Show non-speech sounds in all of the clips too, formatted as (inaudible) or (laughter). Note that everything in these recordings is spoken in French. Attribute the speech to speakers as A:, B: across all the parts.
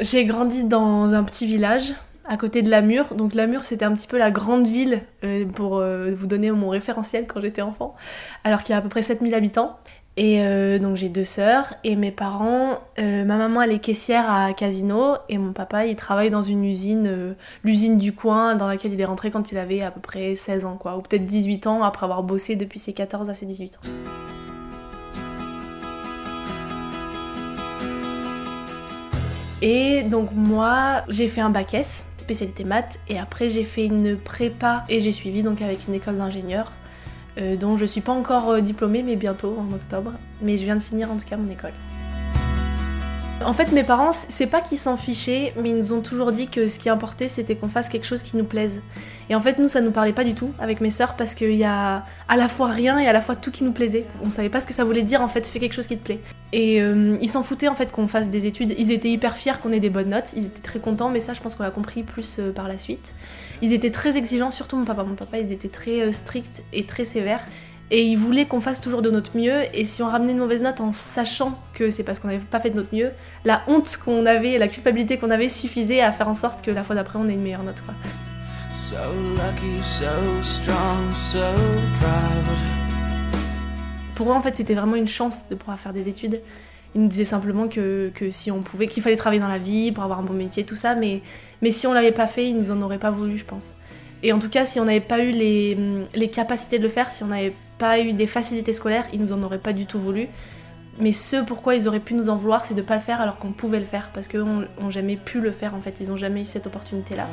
A: J'ai grandi dans un petit village à côté de Lamur. Donc Lamur, c'était un petit peu la grande ville, euh, pour euh, vous donner mon référentiel quand j'étais enfant, alors qu'il y a à peu près 7000 habitants. Et euh, donc j'ai deux sœurs et mes parents, ma maman elle est caissière à Casino et mon papa il travaille dans une usine, l'usine du coin dans laquelle il est rentré quand il avait à peu près 16 ans quoi, ou peut-être 18 ans après avoir bossé depuis ses 14 à ses 18 ans. Et donc moi, j'ai fait un bac S, spécialité maths, et après j'ai fait une prépa et j'ai suivi donc avec une école d'ingénieur, euh, dont je suis pas encore euh, diplômée, mais bientôt en octobre. Mais je viens de finir en tout cas mon école. En fait, mes parents, c'est pas qu'ils s'en fichaient, mais ils nous ont toujours dit que ce qui importait, c'était qu'on fasse quelque chose qui nous plaise. Et en fait, nous, ça nous parlait pas du tout avec mes sœurs parce qu'il y a à la fois rien et à la fois tout qui nous plaisait. On savait pas ce que ça voulait dire en fait, fais quelque chose qui te plaît. Et euh, ils s'en foutaient en fait qu'on fasse des études. Ils étaient hyper fiers qu'on ait des bonnes notes. Ils étaient très contents, mais ça, je pense qu'on l'a compris plus euh, par la suite. Ils étaient très exigeants, surtout mon papa. Mon papa, il était très euh, strict et très sévère. Et il voulait qu'on fasse toujours de notre mieux. Et si on ramenait une mauvaise note en sachant que c'est parce qu'on n'avait pas fait de notre mieux, la honte qu'on avait, la culpabilité qu'on avait suffisait à faire en sorte que la fois d'après on ait une meilleure note. Quoi. Pour eux, en fait, c'était vraiment une chance de pouvoir faire des études. Ils nous disaient simplement que, que si on pouvait, qu'il fallait travailler dans la vie pour avoir un bon métier, tout ça. Mais, mais si on l'avait pas fait, ils nous en auraient pas voulu, je pense. Et en tout cas, si on n'avait pas eu les, les, capacités de le faire, si on n'avait pas eu des facilités scolaires, ils nous en auraient pas du tout voulu. Mais ce pourquoi ils auraient pu nous en vouloir, c'est de pas le faire alors qu'on pouvait le faire, parce qu'ils n'ont jamais pu le faire en fait, ils n'ont jamais eu cette opportunité-là.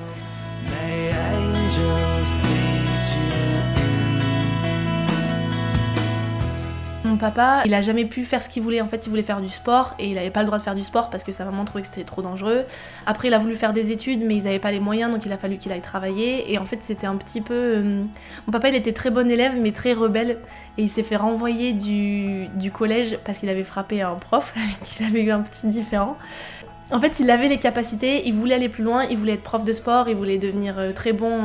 A: Papa, il a jamais pu faire ce qu'il voulait. En fait, il voulait faire du sport et il n'avait pas le droit de faire du sport parce que sa maman trouvait que c'était trop dangereux. Après, il a voulu faire des études, mais ils n'avaient pas les moyens, donc il a fallu qu'il aille travailler. Et en fait, c'était un petit peu. Euh, mon papa, il était très bon élève, mais très rebelle. Et il s'est fait renvoyer du, collège parce qu'il avait frappé un prof (laughs) avec qui il avait eu un petit différent. En fait, il avait les capacités, il voulait aller plus loin, il voulait être prof de sport, il voulait devenir euh, très bon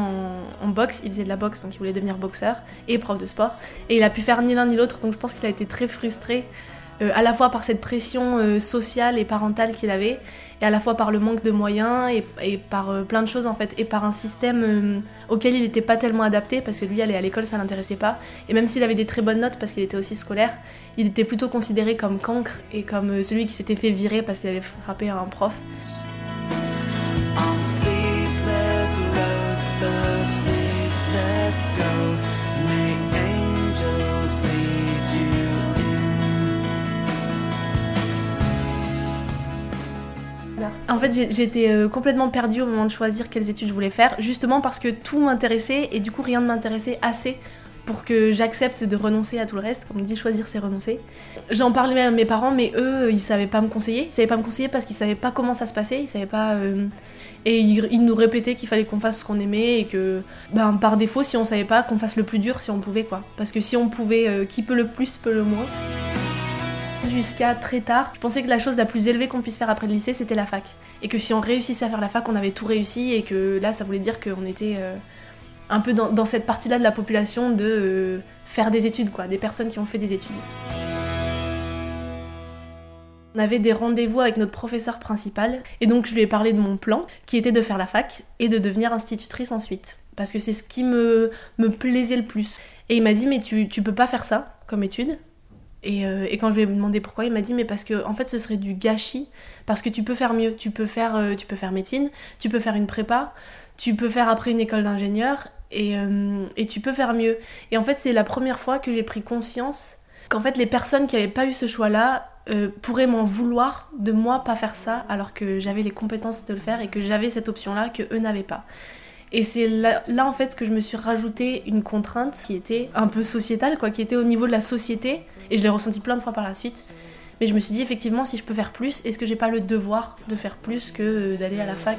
A: en, boxe, il faisait de la boxe, donc il voulait devenir boxeur et prof de sport. Et il a pu faire ni l'un ni l'autre, donc je pense qu'il a été très frustré, euh, à la fois par cette pression euh, sociale et parentale qu'il avait, et à la fois par le manque de moyens et, par euh, plein de choses en fait, et par un système auquel il n'était pas tellement adapté parce que lui aller à l'école ça l'intéressait pas, et même s'il avait des très bonnes notes parce qu'il était aussi scolaire, il était plutôt considéré comme cancre et comme celui qui s'était fait virer parce qu'il avait frappé un prof. En fait, j'étais euh, complètement perdue au moment de choisir quelles études je voulais faire, justement parce que tout m'intéressait et du coup rien ne m'intéressait assez pour que j'accepte de renoncer à tout le reste. Comme on dit, choisir c'est renoncer. J'en parlais même à mes parents, mais eux, ils savaient pas me conseiller. Ils savaient pas me conseiller parce qu'ils savaient pas comment ça se passait. Ils savaient pas. Euh, et ils, nous répétaient qu'il fallait qu'on fasse ce qu'on aimait et que, ben, par défaut, si on savait pas, qu'on fasse le plus dur si on pouvait, quoi. Parce que si on pouvait, euh, qui peut le plus peut le moins jusqu'à très tard, je pensais que la chose la plus élevée qu'on puisse faire après le lycée, c'était la fac. Et que si on réussissait à faire la fac, on avait tout réussi et que là, ça voulait dire qu'on était euh, un peu dans, cette partie-là de la population de euh, faire des études, quoi, des personnes qui ont fait des études. On avait des rendez-vous avec notre professeur principal et donc je lui ai parlé de mon plan qui était de faire la fac et de devenir institutrice ensuite parce que c'est ce qui me, plaisait le plus. Et il m'a dit mais tu, tu peux pas faire ça comme étude euh, et, quand je lui ai demandé pourquoi, il m'a dit mais parce que en fait ce serait du gâchis parce que tu peux faire mieux, tu peux faire euh, tu peux faire médecine, tu peux faire une prépa, tu peux faire après une école d'ingénieur et, euh, et, tu peux faire mieux. Et en fait c'est la première fois que j'ai pris conscience qu'en fait les personnes qui n'avaient pas eu ce choix-là pourraient m'en vouloir de moi pas faire ça alors que j'avais les compétences de le faire et que j'avais cette option-là que eux n'avaient pas. Et c'est là, en fait que je me suis rajouté une contrainte qui était un peu sociétale, quoi, qui était au niveau de la société. Et je l'ai ressenti plein de fois par la suite. Mais je me suis dit effectivement, si je peux faire plus, est-ce que j'ai pas le devoir de faire plus que d'aller à la fac?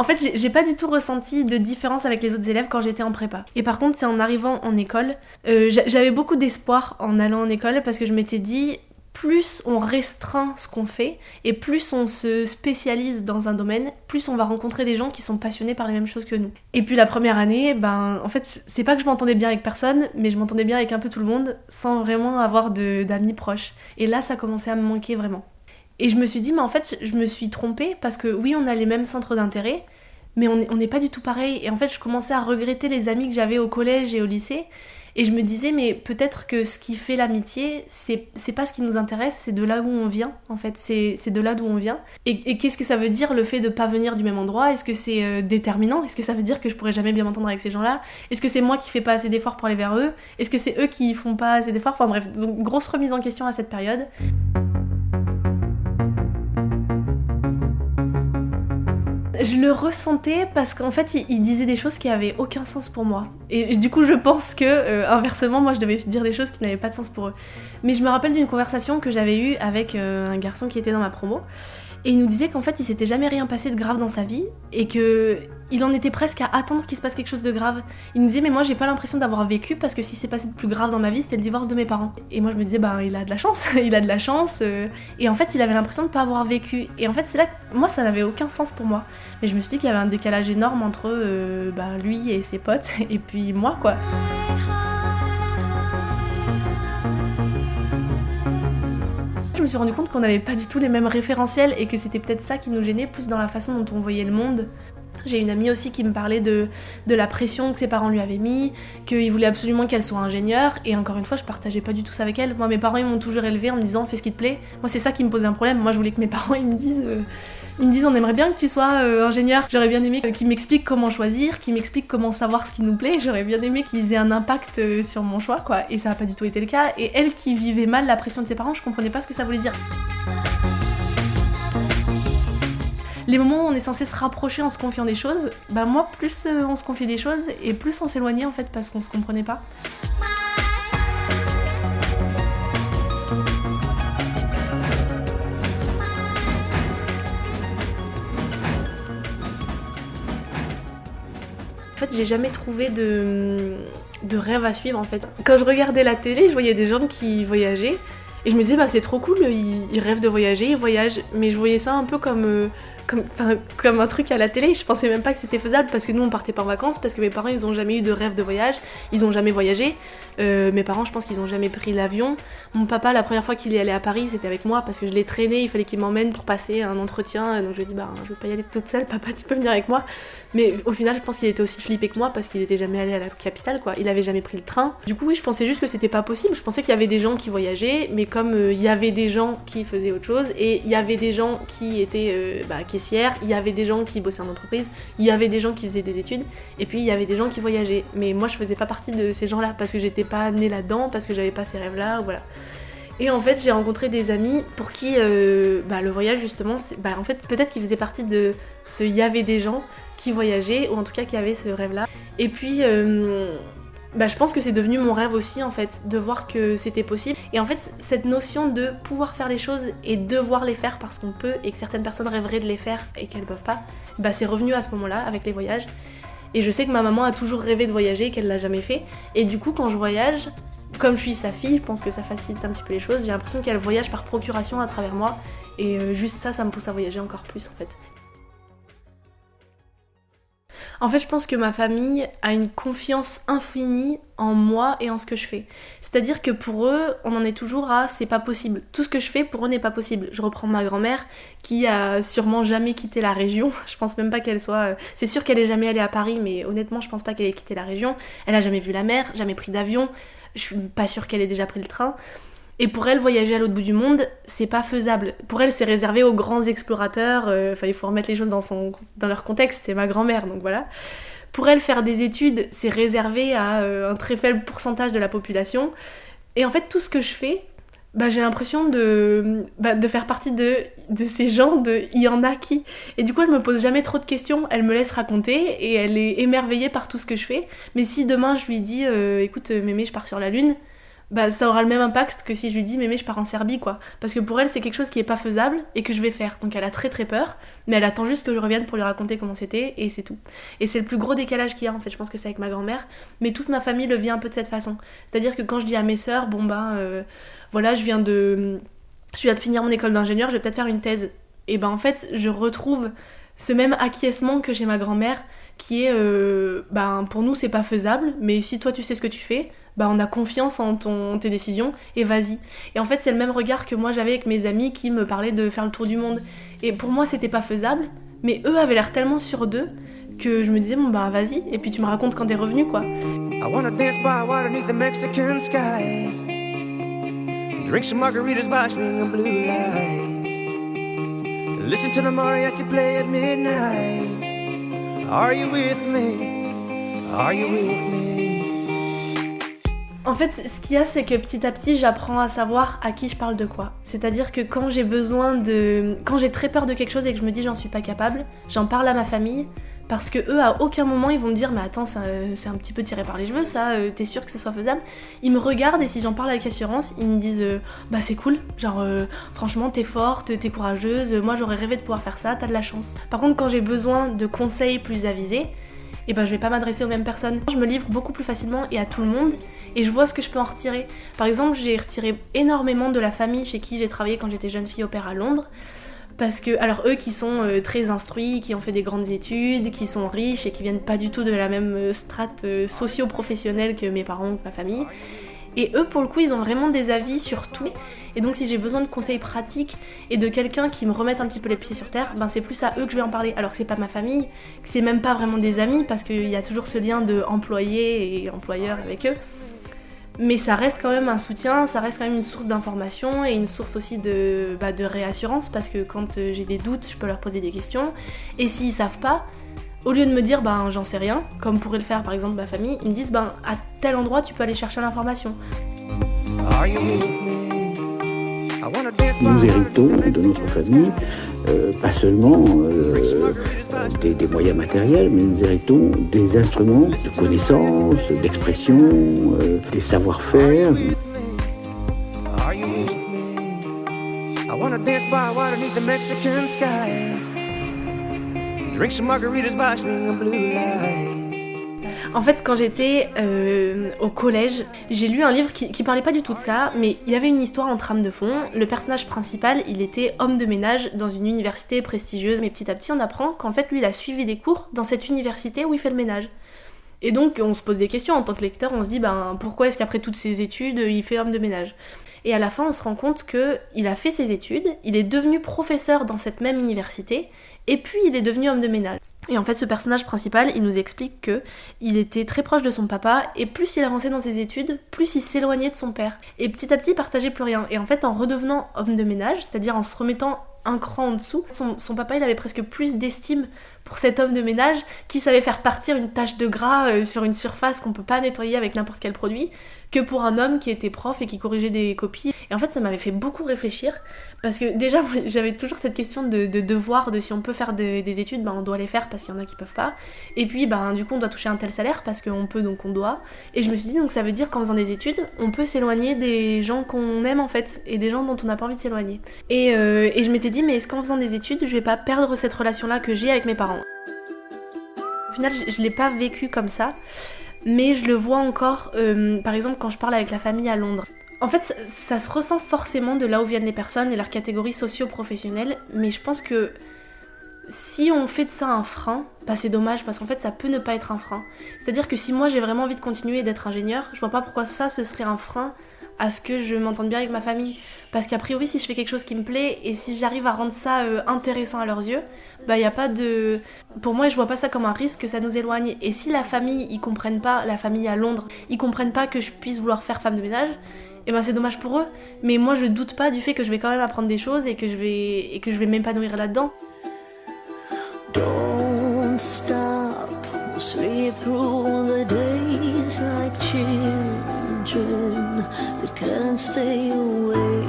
A: En fait, j'ai pas du tout ressenti de différence avec les autres élèves quand j'étais en prépa. Et par contre, c'est en arrivant en école, euh, j'avais beaucoup d'espoir en allant en école parce que je m'étais dit, plus on restreint ce qu'on fait et plus on se spécialise dans un domaine, plus on va rencontrer des gens qui sont passionnés par les mêmes choses que nous. Et puis la première année, ben en fait, c'est pas que je m'entendais bien avec personne, mais je m'entendais bien avec un peu tout le monde sans vraiment avoir d'amis proches. Et là, ça commençait à me manquer vraiment. Et je me suis dit, mais en fait, je me suis trompée parce que oui, on a les mêmes centres d'intérêt, mais on n'est pas du tout pareil. Et en fait, je commençais à regretter les amis que j'avais au collège et au lycée. Et je me disais, mais peut-être que ce qui fait l'amitié, c'est, pas ce qui nous intéresse, c'est de là où on vient, en fait. C'est, de là d'où on vient. Et, qu'est-ce que ça veut dire le fait de pas venir du même endroit? Est-ce que c'est euh, déterminant? Est-ce que ça veut dire que je pourrais jamais bien m'entendre avec ces gens-là? Est-ce que c'est moi qui fais pas assez d'efforts pour aller vers eux? Est-ce que c'est eux qui font pas assez d'efforts? Enfin bref, donc grosse remise en question à cette période. Je le ressentais parce qu'en fait, il, disait des choses qui avaient aucun sens pour moi. Et, du coup, je pense que, euh, inversement, moi, je devais dire des choses qui n'avaient pas de sens pour eux. Mais je me rappelle d'une conversation que j'avais eue avec euh, un garçon qui était dans ma promo. Et il nous disait qu'en fait, il s'était jamais rien passé de grave dans sa vie et que il en était presque à attendre qu'il se passe quelque chose de grave. Il nous disait mais moi j'ai pas l'impression d'avoir vécu parce que si c'est passé de plus grave dans ma vie, c'était le divorce de mes parents. Et moi je me disais bah il a de la chance, (laughs) il a de la chance. Euh. Et en fait il avait l'impression de pas avoir vécu. Et en fait c'est là que moi ça n'avait aucun sens pour moi. Mais je me suis dit qu'il y avait un décalage énorme entre euh, bah, lui et ses potes (laughs) et puis moi quoi. Je me suis rendu compte qu'on n'avait pas du tout les mêmes référentiels et que c'était peut-être ça qui nous gênait plus dans la façon dont on voyait le monde. J'ai une amie aussi qui me parlait de, de la pression que ses parents lui avaient mis, qu'il voulait absolument qu'elle soit ingénieure, et encore une fois, je partageais pas du tout ça avec elle. Moi, mes parents, ils m'ont toujours élevée en me disant fais ce qui te plaît. Moi, c'est ça qui me posait un problème. Moi, je voulais que mes (laughs) parents, ils me disent. Euh, ils me disent on aimerait bien que tu sois euh, ingénieur. J'aurais bien aimé qu'ils m'expliquent comment choisir, qu'ils m'expliquent comment savoir ce qui nous plaît. J'aurais bien aimé qu'ils aient un impact euh, sur mon choix, quoi. Et ça n'a pas du tout été le cas. Et elle qui vivait mal la pression de ses parents, je comprenais pas ce que ça voulait dire. Les moments où on est censé se rapprocher en se confiant des choses, bah moi plus euh, on se confiait des choses et plus on s'éloignait en fait parce qu'on se comprenait pas. J'ai jamais trouvé de, de rêve à suivre en fait. Quand je regardais la télé, je voyais des gens qui voyageaient et je me disais, bah c'est trop cool, ils, rêvent de voyager, ils voyagent. Mais je voyais ça un peu comme, euh, comme un truc à la télé. Je pensais même pas que c'était faisable parce que nous on partait pas en vacances, parce que mes parents ils ont jamais eu de rêve de voyage, ils ont jamais voyagé. Euh, mes parents, je pense qu'ils ont jamais pris l'avion. Mon papa, la première fois qu'il est allé à Paris, c'était avec moi parce que je l'ai traîné, il fallait qu'il m'emmène pour passer un entretien. Donc je lui ai dit, bah je veux pas y aller toute seule, (laughs) papa tu peux venir avec moi. Mais au final, je pense qu'il était aussi flippé que moi parce qu'il était jamais allé à la capitale, quoi. Il avait jamais pris le train. Du coup, oui, je pensais juste que c'était pas possible. Je pensais qu'il y avait des gens qui voyageaient, mais comme euh, il y avait des gens qui faisaient autre chose et il y avait des gens qui étaient euh, bah, caissières, il y avait des gens qui bossaient en entreprise, il y avait des gens qui faisaient des études, et puis il y avait des gens qui voyageaient. Mais moi, je faisais pas partie de ces gens-là parce que j'étais pas née là-dedans, parce que j'avais pas ces rêves-là, voilà. Et en fait, j'ai rencontré des amis pour qui euh, bah, le voyage, justement, bah, en fait, peut-être qu'ils faisaient partie de ce il y avait des gens qui voyageaient, ou en tout cas qui avaient ce rêve-là. Et puis, euh, bah, je pense que c'est devenu mon rêve aussi, en fait, de voir que c'était possible. Et en fait, cette notion de pouvoir faire les choses et devoir les faire parce qu'on peut, et que certaines personnes rêveraient de les faire et qu'elles peuvent pas, bah, c'est revenu à ce moment-là avec les voyages. Et je sais que ma maman a toujours rêvé de voyager qu'elle l'a jamais fait. Et du coup, quand je voyage, comme je suis sa fille, je pense que ça facilite un petit peu les choses. J'ai l'impression qu'elle voyage par procuration à travers moi. Et euh, juste ça, ça me pousse à voyager encore plus en fait. En fait, je pense que ma famille a une confiance infinie en moi et en ce que je fais. C'est-à-dire que pour eux, on en est toujours à c'est pas possible. Tout ce que je fais pour eux n'est pas possible. Je reprends ma grand-mère qui a sûrement jamais quitté la région. (laughs) Je pense même pas qu'elle soit. Euh, c'est sûr qu'elle est jamais allée à Paris, mais honnêtement, je pense pas qu'elle ait quitté la région. Elle a jamais vu la mer, jamais pris d'avion. Je suis pas sûre qu'elle ait déjà pris le train. Et pour elle, voyager à l'autre bout du monde, c'est pas faisable. Pour elle, c'est réservé aux grands explorateurs. Euh, enfin, il faut remettre les choses dans, son, dans leur contexte. C'est ma grand-mère, donc voilà. Pour elle, faire des études, c'est réservé à euh, un très faible pourcentage de la population. Et en fait, tout ce que je fais, bah, j'ai l'impression de, bah, de faire partie de, de ces gens de il y en a qui. Et du coup, elle me pose jamais trop de questions, elle me laisse raconter et elle est émerveillée par tout ce que je fais. Mais si demain je lui dis euh, écoute, Mémé, je pars sur la Lune, bah ça aura le même impact que si je lui dis mémé je pars en Serbie quoi. Parce que pour elle c'est quelque chose qui est pas faisable et que je vais faire. Donc elle a très très peur mais elle attend juste que je revienne pour lui raconter comment c'était et c'est tout. Et c'est le plus gros décalage qu'il y a en fait. Je pense que c'est avec ma grand-mère. Mais toute ma famille le vit un peu de cette façon. C'est à dire que quand je dis à mes sœurs bon bah euh, voilà je viens de je viens de finir mon école d'ingénieur je vais peut-être faire une thèse. Et ben en fait je retrouve ce même acquiescement que chez ma grand-mère qui est euh, ben pour nous c'est pas faisable mais si toi tu sais ce que tu fais bah on a confiance en ton, tes décisions et vas-y. Et en fait, c'est le même regard que moi j'avais avec mes amis qui me parlaient de faire le tour du monde. Et pour moi, c'était pas faisable, mais eux avaient l'air tellement sûrs d'eux que je me disais, bon bah vas-y, et puis tu me racontes quand t'es revenu quoi. I wanna dance by water the Mexican sky. Drink some margaritas by swinging blue lights. Listen to the mariachi play at midnight. Are you with me? Are you with me? En fait, ce qu'il y a, c'est que petit à petit, j'apprends à savoir à qui je parle de quoi. C'est-à-dire que quand j'ai besoin de. Quand j'ai très peur de quelque chose et que je me dis j'en suis pas capable, j'en parle à ma famille. Parce que eux, à aucun moment, ils vont me dire Mais attends, c'est un petit peu tiré par les cheveux, ça, euh, t'es sûr que ce soit faisable? Ils me regardent et si j'en parle avec assurance, ils me disent euh, Bah, c'est cool, genre, euh, franchement, t'es forte, t'es courageuse, moi j'aurais rêvé de pouvoir faire ça, t'as de la chance. Par contre, quand j'ai besoin de conseils plus avisés, et eh ben je vais pas m'adresser aux mêmes personnes. Je me livre beaucoup plus facilement et à tout le monde et je vois ce que je peux en retirer. Par exemple, j'ai retiré énormément de la famille chez qui j'ai travaillé quand j'étais jeune fille au père à Londres. Parce que, alors eux qui sont euh, très instruits, qui ont fait des grandes études, qui sont riches et qui viennent pas du tout de la même euh, strate euh, socio-professionnelle que mes parents ou ma famille. Et eux, pour le coup, ils ont vraiment des avis sur tout. Et donc, si j'ai besoin de conseils pratiques et de quelqu'un qui me remette un petit peu les pieds sur terre, ben c'est plus à eux que je vais en parler. Alors que c'est pas ma famille, que c'est même pas vraiment des amis, parce qu'il y a toujours ce lien de et employeur avec eux mais ça reste quand même un soutien, ça reste quand même une source d'information et une source aussi de, bah, de réassurance parce que quand euh, j'ai des doutes, je peux leur poser des questions. Et s'ils savent pas, au lieu de me dire ben j'en sais rien, comme pourrait le faire par exemple ma famille, ils me disent ben à tel endroit tu peux aller chercher l'information.
B: Nous héritons de notre famille euh, pas seulement euh, des, moyens matériels, mais nous héritons des instruments de connaissance, d'expression, euh, des savoir-faire.
A: Drink some margaritas by blue light. En fait, quand j'étais euh, au collège, j'ai lu un livre qui, parlait pas du tout de ça, mais il y avait une histoire en trame de fond. Le personnage principal, il était homme de ménage dans une université prestigieuse, mais petit à petit, on apprend qu'en fait, lui, il a suivi des cours dans cette université où il fait le ménage. Et donc, on se pose des questions en tant que lecteur, on se dit, ben, pourquoi est-ce qu'après toutes ces études, il fait homme de ménage? Et à la fin, on se rend compte qu'il a fait ses études, il est devenu professeur dans cette même université, et puis il est devenu homme de ménage. Et en fait, ce personnage principal, il nous explique que il était très proche de son papa, et plus il avançait dans ses études, plus il s'éloignait de son père. Et petit à petit, il partageait plus rien. Et en fait, en redevenant homme de ménage, c'est-à-dire en se remettant un cran en dessous, son, papa, il avait presque plus d'estime pour cet homme de ménage qui savait faire partir une tache de gras euh, sur une surface qu'on peut pas nettoyer avec n'importe quel produit, que pour un homme qui était prof et qui corrigeait des copies. Et en fait, ça m'avait fait beaucoup réfléchir parce que déjà, (laughs) j'avais toujours cette question de, devoir, de si on peut faire des, études, ben on doit les faire parce qu'il y en a qui peuvent pas. Et puis, ben du coup, on doit toucher un tel salaire parce qu'on peut donc on doit. Et je me suis dit, donc ça veut dire qu'en faisant des études, on peut s'éloigner des gens qu'on aime en fait et des gens dont on n'a pas envie de s'éloigner. Et, euh, et je m'étais dit, mais est-ce qu'en faisant des études, je vais pas perdre cette relation-là que j'ai avec mes parents? Au final, je, je l'ai pas vécu comme ça mais je le vois encore, euh, par exemple, quand je parle avec la famille à Londres. En fait, ça, se ressent forcément de là où viennent les personnes et leur catégorie socio-professionnelle, mais je pense que si on fait de ça un frein, bah c'est dommage parce qu'en fait ça peut ne pas être un frein. C'est-à-dire que si moi j'ai vraiment envie de continuer d'être ingénieur, je vois pas pourquoi ça ce serait un frein à ce que je m'entende bien avec ma famille. Parce qu'a priori, si je fais quelque chose qui me plaît et si j'arrive à rendre ça euh, intéressant à leurs yeux, bah il y a pas de. Pour moi, je vois pas ça comme un risque que ça nous éloigne. Et si la famille, ils comprennent pas, la famille à Londres, ils comprennent pas que je puisse vouloir faire femme de ménage, et eh ben c'est dommage pour eux. Mais moi, je doute pas du fait que je vais quand même apprendre des choses et que je vais et que je vais m'épanouir là-dedans. Don't stop, sleep through the days like children that can't stay away.